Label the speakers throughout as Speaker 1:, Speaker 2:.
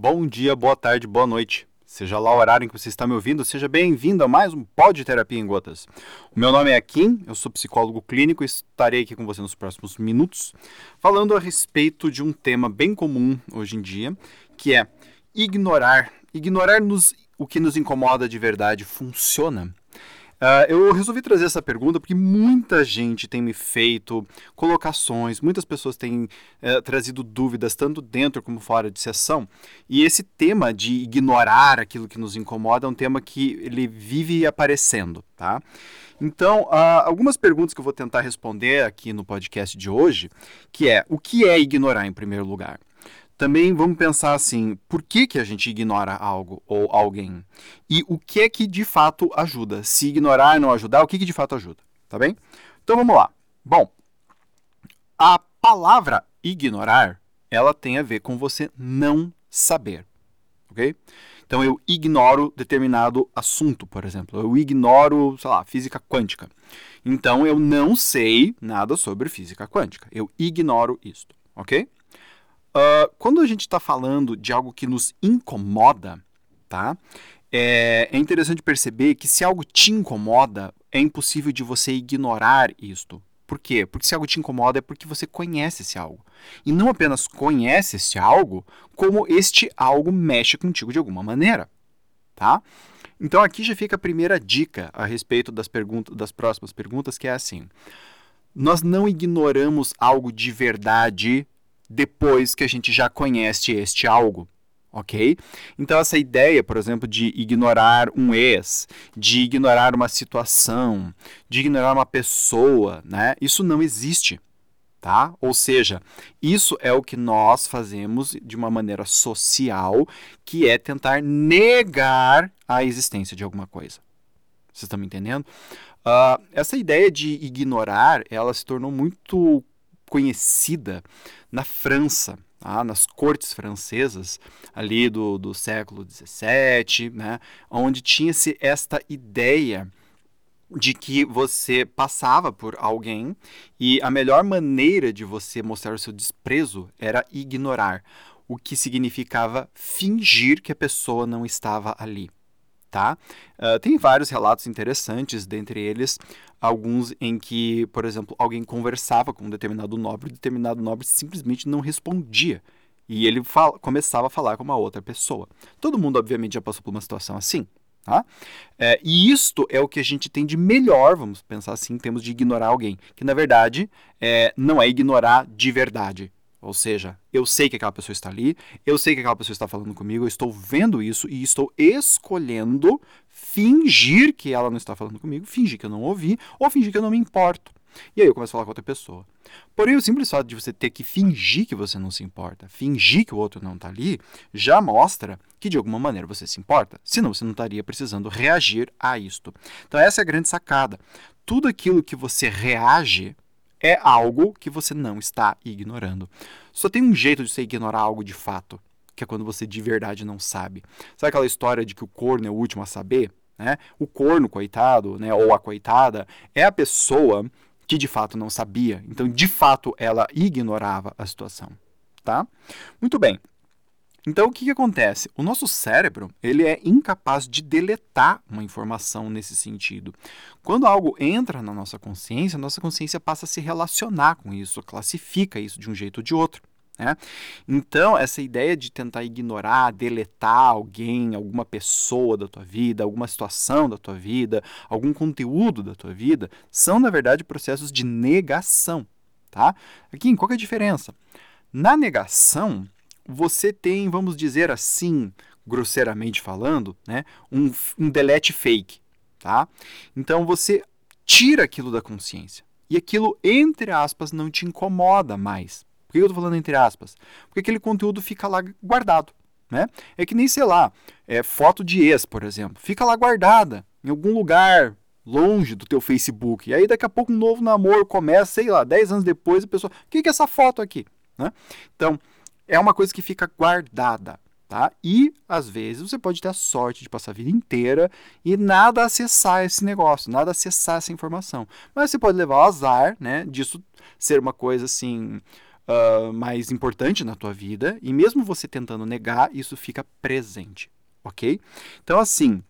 Speaker 1: Bom dia, boa tarde, boa noite. Seja lá o horário em que você está me ouvindo, seja bem-vindo a mais um Pod Terapia em Gotas. O meu nome é Kim, eu sou psicólogo clínico e estarei aqui com você nos próximos minutos falando a respeito de um tema bem comum hoje em dia, que é ignorar. Ignorar nos, o que nos incomoda de verdade funciona? Uh, eu resolvi trazer essa pergunta porque muita gente tem me feito colocações, muitas pessoas têm uh, trazido dúvidas, tanto dentro como fora de sessão. E esse tema de ignorar aquilo que nos incomoda é um tema que ele vive aparecendo, tá? Então, uh, algumas perguntas que eu vou tentar responder aqui no podcast de hoje, que é, o que é ignorar em primeiro lugar? Também vamos pensar assim, por que, que a gente ignora algo ou alguém? E o que é que de fato ajuda? Se ignorar e não ajudar, o que, que de fato ajuda? Tá bem? Então vamos lá. Bom, a palavra ignorar, ela tem a ver com você não saber, ok? Então eu ignoro determinado assunto, por exemplo. Eu ignoro, sei lá, física quântica. Então eu não sei nada sobre física quântica. Eu ignoro isto, ok? Uh, quando a gente está falando de algo que nos incomoda, tá? É, é, interessante perceber que se algo te incomoda, é impossível de você ignorar isto. Por quê? Porque se algo te incomoda é porque você conhece esse algo. E não apenas conhece esse algo, como este algo mexe contigo de alguma maneira, tá? Então aqui já fica a primeira dica a respeito das perguntas, das próximas perguntas, que é assim: nós não ignoramos algo de verdade depois que a gente já conhece este algo. Ok? Então, essa ideia, por exemplo, de ignorar um ex, de ignorar uma situação, de ignorar uma pessoa, né? Isso não existe. Tá? Ou seja, isso é o que nós fazemos de uma maneira social, que é tentar negar a existência de alguma coisa. Vocês estão me entendendo? Uh, essa ideia de ignorar, ela se tornou muito conhecida na França, tá? nas cortes francesas, ali do, do século XVII, né? onde tinha-se esta ideia de que você passava por alguém e a melhor maneira de você mostrar o seu desprezo era ignorar, o que significava fingir que a pessoa não estava ali tá? Uh, tem vários relatos interessantes, dentre eles alguns em que, por exemplo, alguém conversava com um determinado nobre, e determinado nobre simplesmente não respondia. E ele começava a falar com uma outra pessoa. Todo mundo, obviamente, já passou por uma situação assim. Tá? É, e isto é o que a gente tem de melhor, vamos pensar assim, em termos de ignorar alguém. Que na verdade é, não é ignorar de verdade. Ou seja, eu sei que aquela pessoa está ali, eu sei que aquela pessoa está falando comigo, eu estou vendo isso e estou escolhendo fingir que ela não está falando comigo, fingir que eu não ouvi ou fingir que eu não me importo. E aí eu começo a falar com outra pessoa. Porém, o simples fato de você ter que fingir que você não se importa, fingir que o outro não está ali, já mostra que de alguma maneira você se importa. Senão você não estaria precisando reagir a isto. Então essa é a grande sacada. Tudo aquilo que você reage é algo que você não está ignorando. Só tem um jeito de você ignorar algo de fato, que é quando você de verdade não sabe. Sabe aquela história de que o corno é o último a saber? Né? O corno, coitado, né, ou a coitada, é a pessoa que de fato não sabia. Então, de fato, ela ignorava a situação. Tá? Muito bem. Então, o que, que, acontece? O nosso cérebro ele é incapaz de deletar uma informação nesse sentido. Quando algo entra na nossa consciência, a nossa consciência passa a se relacionar com isso, classifica isso de um jeito ou de outro. Né? Então, essa ideia de tentar ignorar, deletar alguém, alguma pessoa da tua vida, alguma situação da tua vida, algum conteúdo da tua vida, são, na verdade, processos de negação. Tá? Aqui, qual é a diferença? Na negação, você tem, vamos dizer assim, grosseiramente falando, né, um, um delete fake. Tá? Então, você tira aquilo da consciência. E aquilo, entre aspas, não te incomoda mais. Por que eu estou falando entre aspas? Porque aquele conteúdo fica lá guardado. Né? É que nem, sei lá, é, foto de ex, por exemplo. Fica lá guardada em algum lugar longe do teu Facebook. E aí daqui a pouco um novo namoro começa, sei lá, 10 anos depois, a pessoa, o que, que é essa foto aqui? Né? Então, é uma coisa que fica guardada. Tá? E às vezes você pode ter a sorte de passar a vida inteira e nada acessar esse negócio, nada acessar essa informação. Mas você pode levar o azar, né, disso ser uma coisa assim uh, mais importante na tua vida, e mesmo você tentando negar, isso fica presente, ok? Então, assim,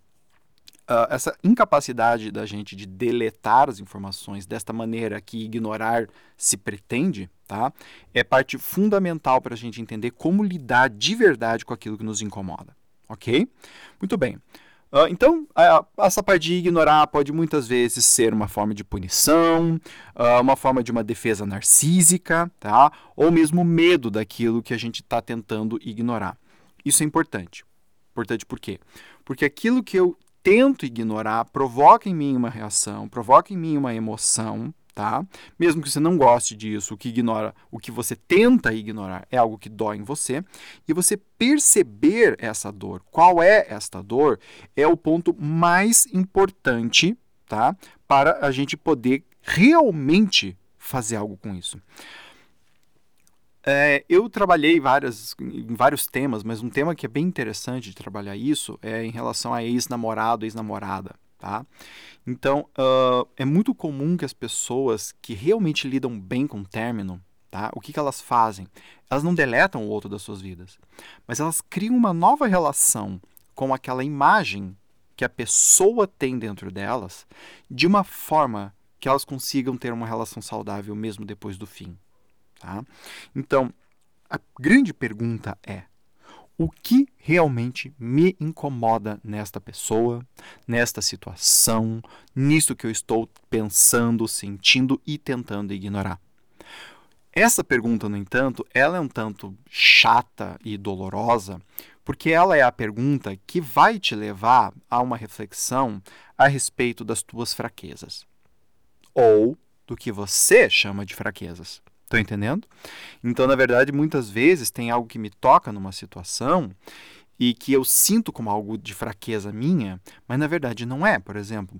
Speaker 1: Uh, essa incapacidade da gente de deletar as informações desta maneira que ignorar se pretende, tá? É parte fundamental para a gente entender como lidar de verdade com aquilo que nos incomoda, ok? Muito bem. Uh, então, uh, essa parte de ignorar pode muitas vezes ser uma forma de punição, uh, uma forma de uma defesa narcísica, tá? ou mesmo medo daquilo que a gente está tentando ignorar. Isso é importante. Importante por quê? Porque aquilo que eu tento ignorar provoca em mim uma reação, provoca em mim uma emoção, tá? Mesmo que você não goste disso, o que ignora, o que você tenta ignorar é algo que dói em você, e você perceber essa dor, qual é esta dor, é o ponto mais importante, tá? Para a gente poder realmente fazer algo com isso. É, eu trabalhei várias, em vários temas, mas um tema que é bem interessante de trabalhar isso é em relação a ex-namorado, ex-namorada, tá? Então, uh, é muito comum que as pessoas que realmente lidam bem com o término, tá? O que, que elas fazem? Elas não deletam o outro das suas vidas, mas elas criam uma nova relação com aquela imagem que a pessoa tem dentro delas, de uma forma que elas consigam ter uma relação saudável mesmo depois do fim. Tá? Então, a grande pergunta é: o que realmente me incomoda nesta pessoa, nesta situação, nisso que eu estou pensando, sentindo e tentando ignorar? Essa pergunta, no entanto, ela é um tanto chata e dolorosa, porque ela é a pergunta que vai te levar a uma reflexão a respeito das tuas fraquezas ou do que você chama de fraquezas. Estão entendendo? Então, na verdade, muitas vezes tem algo que me toca numa situação e que eu sinto como algo de fraqueza minha, mas na verdade não é. Por exemplo,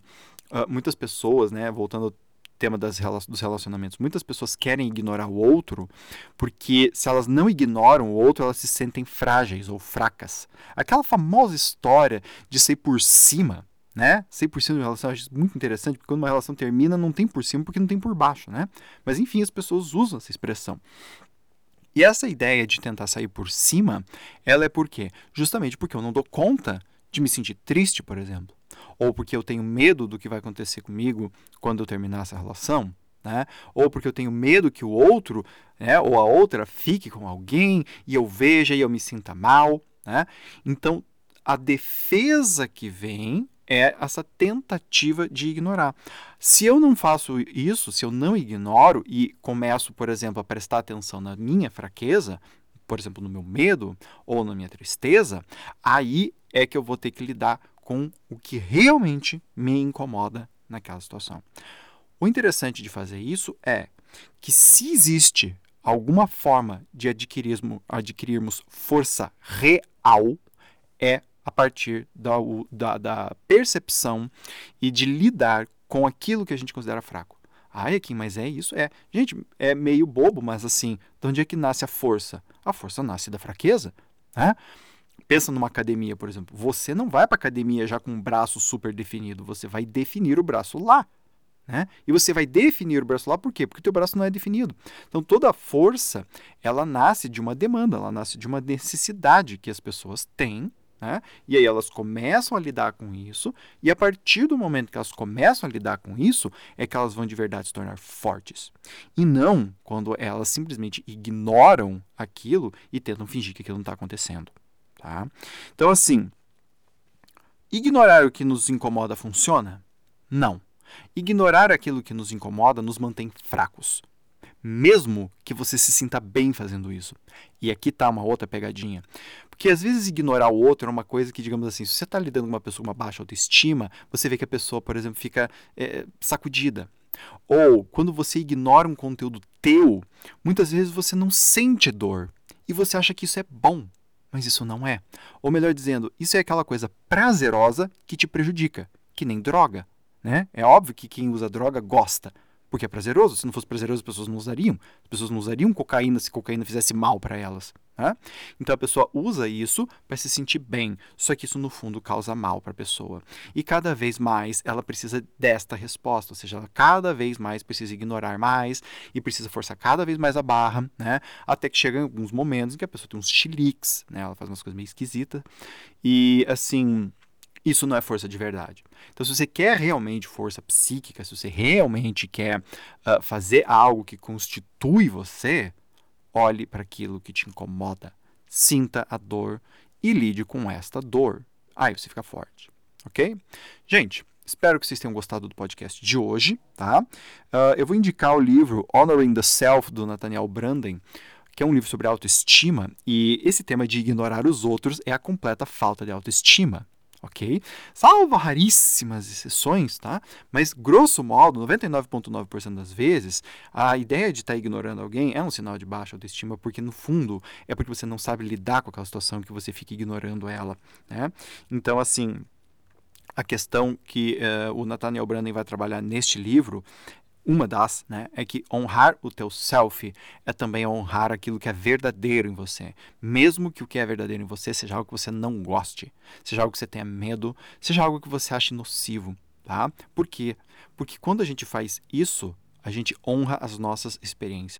Speaker 1: uh, muitas pessoas, né, voltando ao tema das, dos relacionamentos, muitas pessoas querem ignorar o outro porque se elas não ignoram o outro, elas se sentem frágeis ou fracas. Aquela famosa história de ser por cima né? 100% de relação, acho muito interessante, porque quando uma relação termina, não tem por cima, porque não tem por baixo, né? Mas enfim, as pessoas usam essa expressão. E essa ideia de tentar sair por cima, ela é por quê? Justamente porque eu não dou conta de me sentir triste, por exemplo. Ou porque eu tenho medo do que vai acontecer comigo quando eu terminar essa relação, né? Ou porque eu tenho medo que o outro, né, ou a outra fique com alguém e eu veja e eu me sinta mal, né? Então, a defesa que vem é essa tentativa de ignorar. Se eu não faço isso, se eu não ignoro e começo, por exemplo, a prestar atenção na minha fraqueza, por exemplo, no meu medo ou na minha tristeza, aí é que eu vou ter que lidar com o que realmente me incomoda naquela situação. O interessante de fazer isso é que se existe alguma forma de adquirirmos, adquirirmos força real, é a partir da, da, da percepção e de lidar com aquilo que a gente considera fraco. Ai, aqui, mas é isso? É. Gente, é meio bobo, mas assim, de onde é que nasce a força? A força nasce da fraqueza. Né? Pensa numa academia, por exemplo. Você não vai para academia já com um braço super definido. Você vai definir o braço lá. Né? E você vai definir o braço lá por quê? Porque o teu braço não é definido. Então toda força, ela nasce de uma demanda, ela nasce de uma necessidade que as pessoas têm né? E aí elas começam a lidar com isso, e a partir do momento que elas começam a lidar com isso, é que elas vão de verdade se tornar fortes. E não quando elas simplesmente ignoram aquilo e tentam fingir que aquilo não está acontecendo. Tá? Então, assim, ignorar o que nos incomoda funciona? Não. Ignorar aquilo que nos incomoda nos mantém fracos mesmo que você se sinta bem fazendo isso. E aqui está uma outra pegadinha. Porque às vezes ignorar o outro é uma coisa que, digamos assim, se você está lidando com uma pessoa com uma baixa autoestima, você vê que a pessoa, por exemplo, fica é, sacudida. Ou quando você ignora um conteúdo teu, muitas vezes você não sente dor e você acha que isso é bom, mas isso não é. Ou melhor dizendo, isso é aquela coisa prazerosa que te prejudica, que nem droga. Né? É óbvio que quem usa droga gosta, porque é prazeroso. Se não fosse prazeroso, as pessoas não usariam. As pessoas não usariam cocaína se cocaína fizesse mal para elas. Né? Então a pessoa usa isso para se sentir bem, só que isso no fundo causa mal para a pessoa. E cada vez mais ela precisa desta resposta, ou seja, ela cada vez mais precisa ignorar mais e precisa forçar cada vez mais a barra, né? Até que chega em alguns momentos em que a pessoa tem uns chiliques, né? Ela faz umas coisas meio esquisitas. E assim, isso não é força de verdade. Então, se você quer realmente força psíquica, se você realmente quer uh, fazer algo que constitui você, olhe para aquilo que te incomoda, sinta a dor e lide com esta dor. Aí você fica forte, ok? Gente, espero que vocês tenham gostado do podcast de hoje, tá? Uh, eu vou indicar o livro Honoring the Self, do Nathaniel Branden, que é um livro sobre autoestima, e esse tema de ignorar os outros é a completa falta de autoestima, ok? Salvo raríssimas exceções, tá? Mas, grosso modo, 99,9% das vezes, a ideia de estar tá ignorando alguém é um sinal de baixa autoestima, porque, no fundo, é porque você não sabe lidar com aquela situação que você fica ignorando ela, né? Então, assim, a questão que uh, o Nathaniel Branden vai trabalhar neste livro uma das, né, é que honrar o teu self é também honrar aquilo que é verdadeiro em você. Mesmo que o que é verdadeiro em você seja algo que você não goste, seja algo que você tenha medo, seja algo que você ache nocivo, tá? Por quê? Porque quando a gente faz isso, a gente honra as nossas experiências.